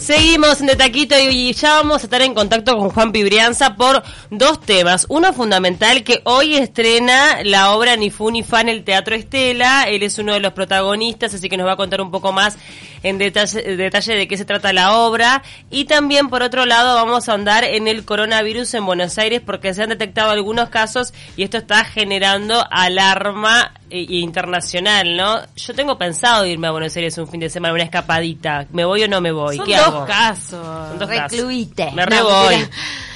Seguimos en De Taquito y ya vamos a estar en contacto con Juan Pibrianza por dos temas. Uno fundamental que hoy estrena la obra Ni Fu ni Fa en el Teatro Estela. Él es uno de los protagonistas, así que nos va a contar un poco más en detalle, detalle de qué se trata la obra. Y también, por otro lado, vamos a andar en el coronavirus en Buenos Aires porque se han detectado algunos casos y esto está generando alarma internacional, ¿no? Yo tengo pensado irme a Buenos Aires un fin de semana, una escapadita. ¿Me voy o no me voy? Son ¿Qué dos hago? casos. Son dos casos. Recluite. Me No, re voy.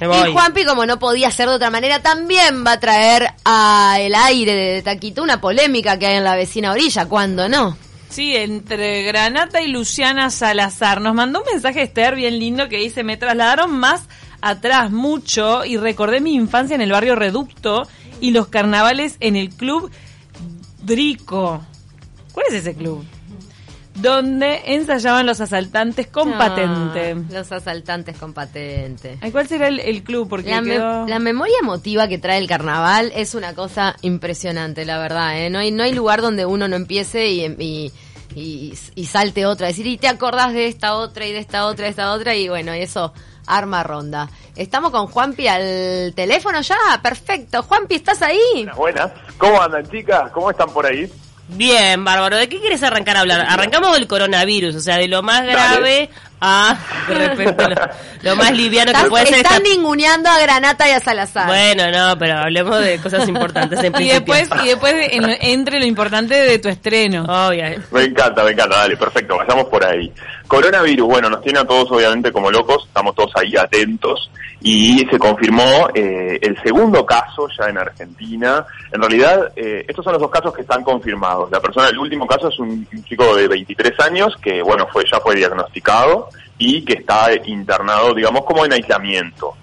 Me voy. Y Juanpi, como no podía ser de otra manera, también va a traer a el aire de Taquito una polémica que hay en la vecina orilla, ¿cuándo no? Sí, entre Granata y Luciana Salazar. Nos mandó un mensaje Esther bien lindo que dice, me trasladaron más atrás mucho y recordé mi infancia en el barrio Reducto y los carnavales en el club Drico. ¿Cuál es ese club? Donde ensayaban los asaltantes con Ah, patente. Los asaltantes con patente. Ay, ¿Cuál será el, el club? Porque La, me- quedó- la memoria emotiva que trae el carnaval es una cosa impresionante, la verdad. ¿eh? No, hay, no hay lugar donde uno no empiece y, y, y- y salte otra. Decir, y te acordás de esta otra y de esta otra, de esta otra, y bueno, y eso arma ronda. Estamos con Juanpi al teléfono ya. Perfecto. Juanpi, ¿estás ahí? Buenas, buenas. ¿Cómo andan, chicas? ¿Cómo están por ahí? Bien, bárbaro. ¿De qué quieres arrancar a hablar? Arrancamos del coronavirus, o sea, de lo más grave a lo, lo más liviano que puede ser. están esta- ninguneando a Granata y a Salazar. Bueno, no, pero hablemos de cosas importantes en Y principio. después, y después en- entre lo importante de tu estreno. Obvio. Me encanta, me encanta, dale, perfecto, vayamos por ahí. Coronavirus, bueno, nos tiene a todos obviamente como locos, estamos todos ahí atentos y se confirmó eh, el segundo caso ya en Argentina. En realidad, eh, estos son los dos casos que están confirmados. La persona, el último caso es un, un chico de 23 años que, bueno, fue ya fue diagnosticado y que está internado, digamos, como en aislamiento.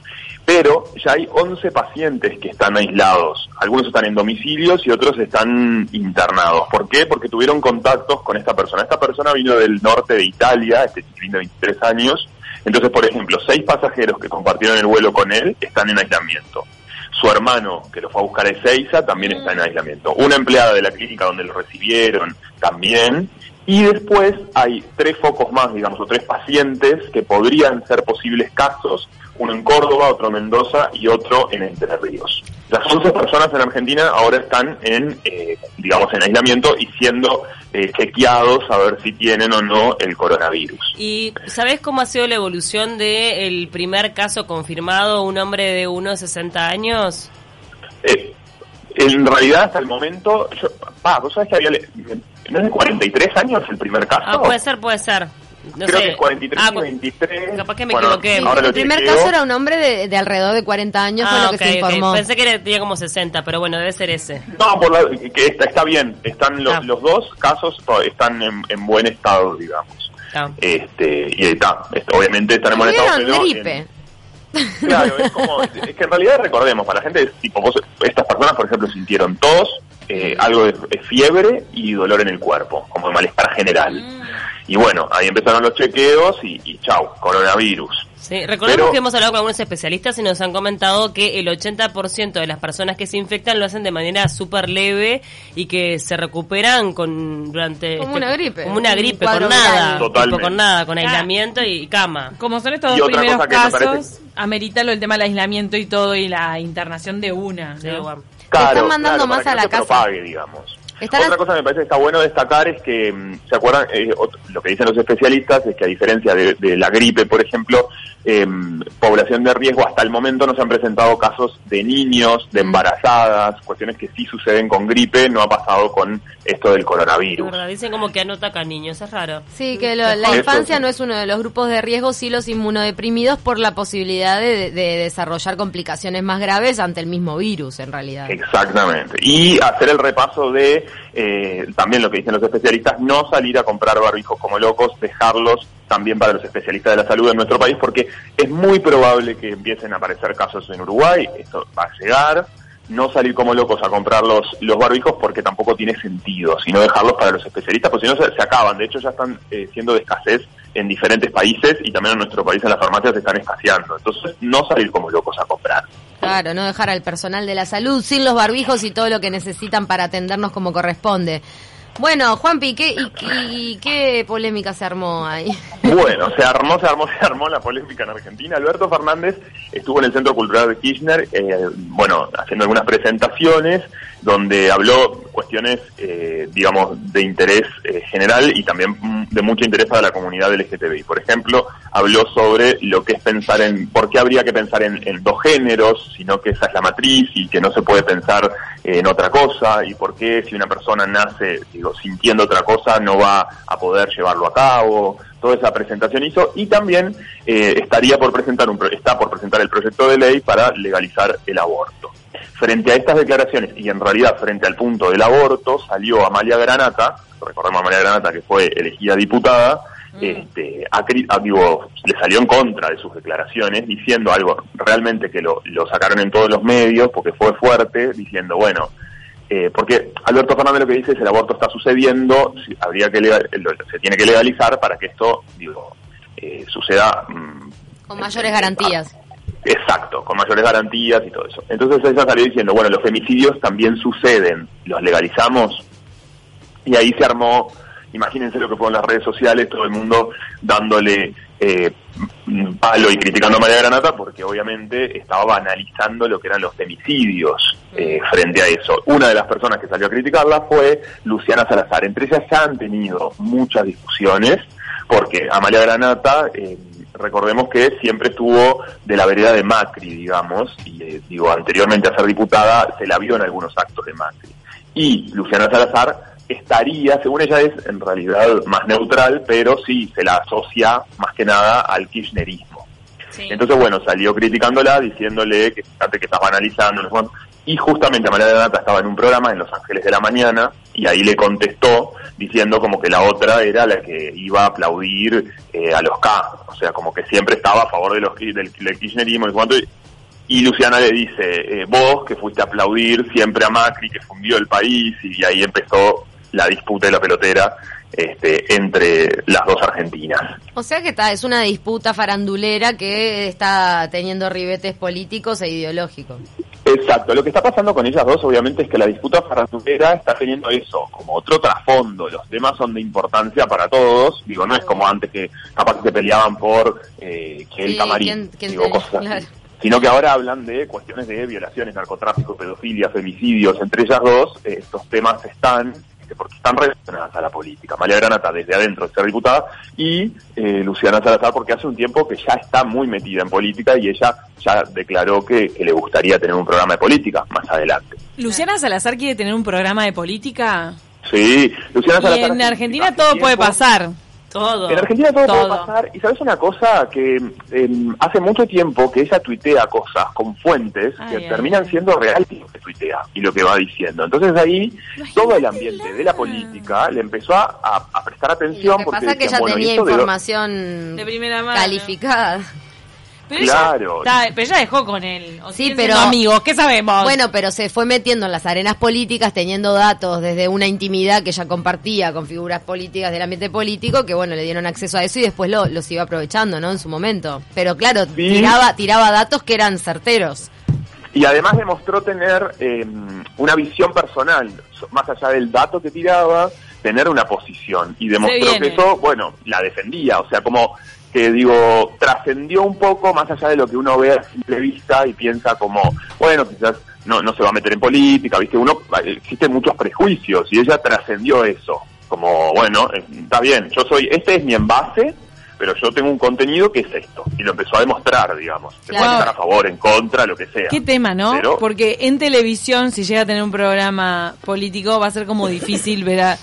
Pero ya hay 11 pacientes que están aislados. Algunos están en domicilios y otros están internados. ¿Por qué? Porque tuvieron contactos con esta persona. Esta persona vino del norte de Italia, este chiquilín de 23 años. Entonces, por ejemplo, seis pasajeros que compartieron el vuelo con él están en aislamiento. Su hermano, que lo fue a buscar a Ezeiza, también está en aislamiento. Una empleada de la clínica donde lo recibieron, también. Y después hay tres focos más, digamos, o tres pacientes que podrían ser posibles casos, uno en Córdoba, otro en Mendoza y otro en Entre Ríos. Las 11 personas en Argentina ahora están en, eh, digamos, en aislamiento y siendo eh, chequeados a ver si tienen o no el coronavirus. ¿Y sabes cómo ha sido la evolución del primer caso confirmado, un hombre de unos 60 años? Eh, en realidad, hasta el momento, yo, pa, vos sabés que había, ¿no es de 43 años el primer caso? Ah, puede ser, puede ser. No Creo sé. que es 43 Ah, y cu- 23. Capaz que me Bueno, equivoqué. Sí, lo el primer chequeo. caso era un hombre de, de alrededor de 40 años, fue Ah, lo que se informó. Pensé que era- tenía como 60, pero bueno, debe ser ese. No, por la- que está, está bien. Están los, Ah. los dos casos to- están en, en buen estado, digamos. Ah. Este, y está, est- obviamente están en buen estado. Gripe. en- claro, es como, es que en realidad recordemos, para la gente, es tipo, vos, estas personas, por ejemplo, sintieron tos, eh, algo de, de fiebre y dolor en el cuerpo, como de malestar general. Mm. Y bueno, ahí empezaron los chequeos y, y chau, coronavirus. Sí, recordemos Pero- que hemos hablado con algunos especialistas y nos han comentado que el 80% de las personas que se infectan lo hacen de manera súper leve y que se recuperan con durante Como este- una gripe, como una un gripe con nada, tipo, Totalmente. con nada, con Ah. aislamiento y cama. Como son estos dos primeros casos, parece- amerita lo del tema del aislamiento y todo y la internación de una. Sí, ¿no? Claro, mandando claro, más que a no la se casa. propague, digamos. Otra cosa que me parece que está bueno destacar es que, mm, ¿se acuerdan? Eh, lo que dicen los especialistas es que a diferencia de, de la gripe, por ejemplo, em, población de riesgo, hasta el momento no se han presentado casos de niños, de embarazadas, cuestiones que sí suceden con gripe, no ha pasado con esto del Es coronavirus. verdad, dicen como que no ataca a niños, es raro. Sí, que lo- la infancia no es uno de los grupos de riesgo, sí los inmunodeprimidos por la posibilidad de, de desarrollar complicaciones más graves ante el mismo virus, en realidad. Exactamente. Y hacer el repaso de, eh, también lo que dicen los especialistas, no salir a comprar barbijos como locos, dejarlos también para los especialistas de la salud en nuestro país, porque es muy probable que empiecen a aparecer casos en Uruguay, esto va a llegar, no salir como locos a comprar los, los barbijos porque tampoco tiene sentido, sino dejarlos para los especialistas, porque si no se, acaban, de hecho ya están eh, siendo de escasez en diferentes países y también en nuestro país en las farmacias se están escaseando, entonces no salir como locos a comprar. Claro, no dejar al personal de la salud sin los barbijos y todo lo que necesitan para atendernos como corresponde. Bueno, Juanpi, ¿qué, y, qué polémica se armó ahí? Bueno, se armó, se armó, se armó la polémica en Argentina. Alberto Fernández estuvo en el Centro Cultural de Kirchner, eh, bueno, haciendo algunas presentaciones donde habló cuestiones, eh, digamos, de interés eh, general y también mm, de mucho interés para la comunidad LGTBI. Por ejemplo, habló sobre lo que es pensar en, por qué habría que pensar en, dos géneros, sino que esa es la matriz y que no se puede pensar en otra cosa, y por qué si una persona nace, digo, sintiendo otra cosa, no va a poder llevarlo a cabo. Toda esa presentación hizo y también eh, estaría por presentar un, está por presentar el proyecto de ley para legalizar el aborto. Frente a estas declaraciones y en realidad frente al punto del aborto salió Amalia Granata, recordemos a Amalia Granata que fue elegida diputada, este, a cri- a- digo, le salió en contra de sus declaraciones diciendo algo realmente que lo, lo sacaron en todos los medios porque fue fuerte, diciendo, bueno, eh, porque Alberto Fernández lo que dice es el aborto está sucediendo, habría que legal- se tiene que legalizar para que esto, digo, eh, suceda mm, Con mayores garantías. Exacto, con mayores garantías y todo eso. Entonces ella salió diciendo, bueno, los femicidios también suceden, los legalizamos. Y ahí se armó, imagínense lo que fueron las redes sociales, todo el mundo dándole eh, palo y criticando a María Granata porque obviamente estaba banalizando lo que eran los femicidios eh, frente a eso. Una de las personas que salió a criticarla fue Luciana Salazar. Entre ellas ya han tenido muchas discusiones porque Amalia Granata, eh, recordemos que siempre estuvo de la vereda de Macri, digamos, y eh, digo, anteriormente a ser diputada se la vio en algunos actos de Macri. Y Luciana Salazar estaría, según ella es en realidad más neutral, pero sí se la asocia más que nada al kirchnerismo. Sí. Entonces, bueno, salió criticándola, diciéndole que fíjate que estás banalizando. Y justamente Amalia Granata estaba en un programa en Los Ángeles de la Mañana, y ahí le contestó diciendo como que la otra era la que iba a aplaudir eh, a los K, o sea, como que siempre estaba a favor de los del, del kirchnerismo, y y Luciana le dice, eh, vos que fuiste a aplaudir siempre a Macri, que fundió el país, y ahí empezó la disputa de la pelotera este, entre las dos argentinas. O sea que está, es una disputa farandulera que está teniendo ribetes políticos e ideológicos. Exacto, lo que está pasando con ellas dos obviamente es que la disputa farandulera está teniendo eso, como otro trasfondo, los temas son de importancia para todos, digo, no es como antes que capaz que se peleaban por eh, que el Sí, camarín, quién- quién digo, cosas así. sino que ahora hablan de cuestiones de violaciones, narcotráfico, pedofilia, femicidios, entre ellas dos, eh, estos temas están, porque están relacionadas a la política. María Granata desde adentro de ser diputada y eh, Luciana Salazar porque hace un tiempo que ya está muy metida en política y ella ya declaró que, que le gustaría tener un programa de política más adelante. Luciana Salazar quiere tener un programa de política. Sí, Luciana Y Salazar. en Argentina todo tiempo- puede pasar. Todo. En Argentina todo, Todo. puede pasar. Y sabes una cosa, que em, hace mucho tiempo que ella tuitea cosas con fuentes Ay, que ay, terminan ay. siendo reales lo que tuitea y lo que va diciendo. Entonces ahí todo el ambiente de la política le empezó a, prestar Y atención lo que porque pasa es que decían, ella bueno, ¿y tenía de información De primera mano. calificada. Pero Claro. Ella, está- pero ella dejó con él. O Sí, pero- amigos, ¿qué sabemos? Bueno, pero se fue metiendo en las arenas políticas, teniendo datos desde una intimidad que ella compartía con figuras políticas del ambiente político, que bueno, le dieron acceso a eso y después lo, los iba aprovechando, ¿no? En su momento. Pero claro, Sí. tiraba, tiraba datos que eran certeros. Y además demostró tener eh, una visión personal, so- más allá del dato que tiraba, tener una posición. Y demostró que eso, bueno, la defendía. O sea, como que digo, trascendió un poco más allá de lo que uno ve a simple vista y piensa como, bueno, quizás no, no se va a meter en política, ¿viste? Uno, existen muchos prejuicios y ella trascendió eso. Como, bueno, eh, está bien, yo soy, este es mi envase, pero yo tengo un contenido que es esto. Y lo empezó a demostrar, digamos. Se Claro. puede estar a favor, en contra, lo que sea. ¿Qué tema, no? Pero- Porque en televisión, si llega a tener un programa político, va a ser como difícil ver a...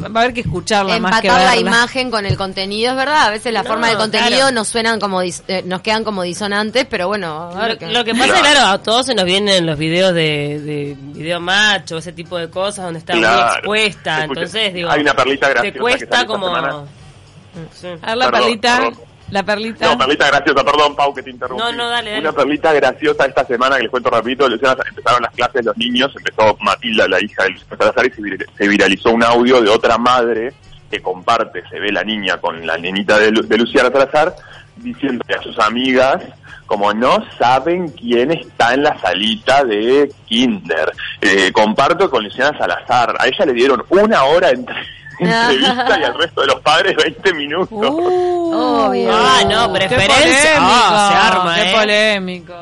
Va a haber que escucharla más que Empatar la verla. imagen con el contenido, es verdad. A veces la No, forma del contenido claro. nos suenan como dis- eh, nos quedan como disonantes, pero bueno, a ver Lo, que pasa, Claro. claro, a todos se nos vienen los videos de, de video macho, ese tipo de cosas donde está muy expuesta. Escucha, entonces, digo, hay una perlita graciosa te cuesta como. Sí. A ver la Perdón, perlita. perdón. La perlita. No, perlita graciosa, perdón, Pau, que te interrumpí. No, no, dale, dale. Una perlita graciosa esta semana que les cuento rapidito, Luciana, empezaron las clases los niños, empezó Matilda, la hija de Luciana Salazar, y se, vir- se viralizó un audio de otra madre que comparte, se ve la niña con la nenita de, Lu- de Luciana Salazar, diciéndole a sus amigas como no saben quién está en la salita de Kinder. Eh, comparto con Luciana Salazar, a ella le dieron una hora entre entrevista y al resto de los padres 20 minutos. Uh, Obvio. Ah, no, qué preferencia. polémico, Ah, se arma, qué ¿eh? polémico.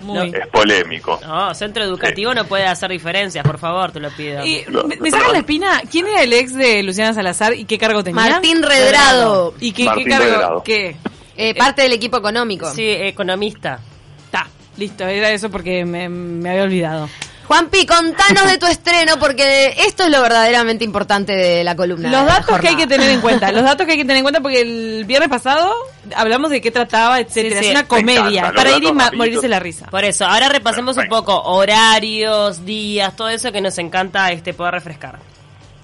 Muy. Es polémico. No, centro educativo no puede hacer diferencias, por favor, te lo pido. Y No, me, me perdón. saca la espina, ¿quién era el ex de Luciana Salazar y qué cargo tenía? Martín Redrado, ¿Y qué, qué cargo? Redrado. ¿Qué? eh, parte del equipo económico. Sí, economista. Está, listo, era eso porque me, me había olvidado. Juanpi, contanos de tu estreno porque esto es lo verdaderamente importante de la columna. Los datos que hay que tener en cuenta, los datos que hay que tener en cuenta porque el viernes pasado hablamos de qué trataba, etcétera. Sí, sí. es una Me comedia, encanta, para ir y ma- morirse la risa. Por eso, ahora repasemos un poco horarios, días, todo eso que nos encanta este poder refrescar.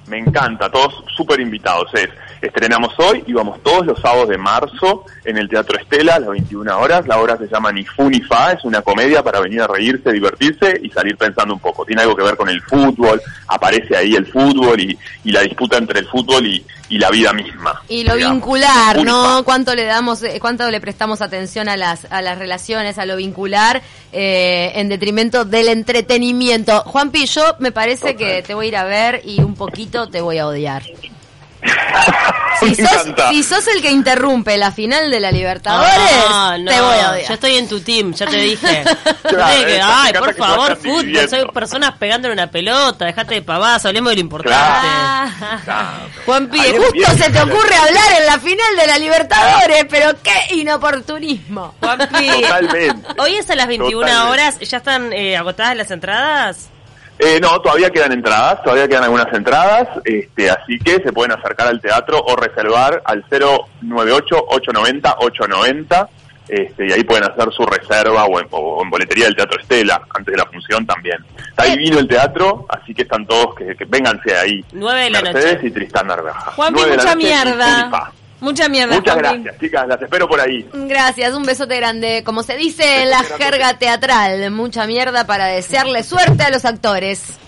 Me encanta, todos súper invitados. Es, estrenamos hoy y vamos todos los sábados de marzo en el Teatro Estela a las 21 horas. La obra se llama Ni Fu ni Fa, es una comedia para venir a reírse, divertirse y salir pensando un poco. Tiene algo que ver con el fútbol, aparece ahí el fútbol y, y la disputa entre el fútbol y, y la vida misma. Y lo digamos. vincular, ¿no? Cuánto le damos, eh, cuánto le prestamos atención a las a las relaciones, a lo vincular, eh, en detrimento del entretenimiento. Juanpi, yo me parece Total. que te voy a ir a ver y un poquito te voy a odiar. Si sos, encanta. si sos el que interrumpe la final de la Libertadores, No, no, te voy a odiar. Yo estoy en tu team, ya te dije. Claro, ay, por favor, fútbol, soy personas pegándole una pelota, dejate de pavadas, hablemos de lo importante. Claro. Juanpi, justo se te ocurre hablar en la final de la Libertadores, pero qué inoportunismo. Juanpi, Totalmente. hoy es a las 21 Totalmente. horas, ¿ya están eh, agotadas las entradas? Eh, no, todavía quedan entradas, todavía quedan algunas entradas, este, así que se pueden acercar al teatro o reservar al 098-890-890, este, y ahí pueden hacer su reserva o en, o en boletería del Teatro Estela, antes de la función también. Está Eh. divino el teatro, así que están todos, que, que vénganse ahí. Nueve de la Mercedes noche. y Tristán de la mucha mierda. Mucha mierda, Muchas gracias, chicas, las espero por ahí. Gracias, un besote grande. Como se dice en la jerga teatral, mucha mierda para desearle suerte a los actores.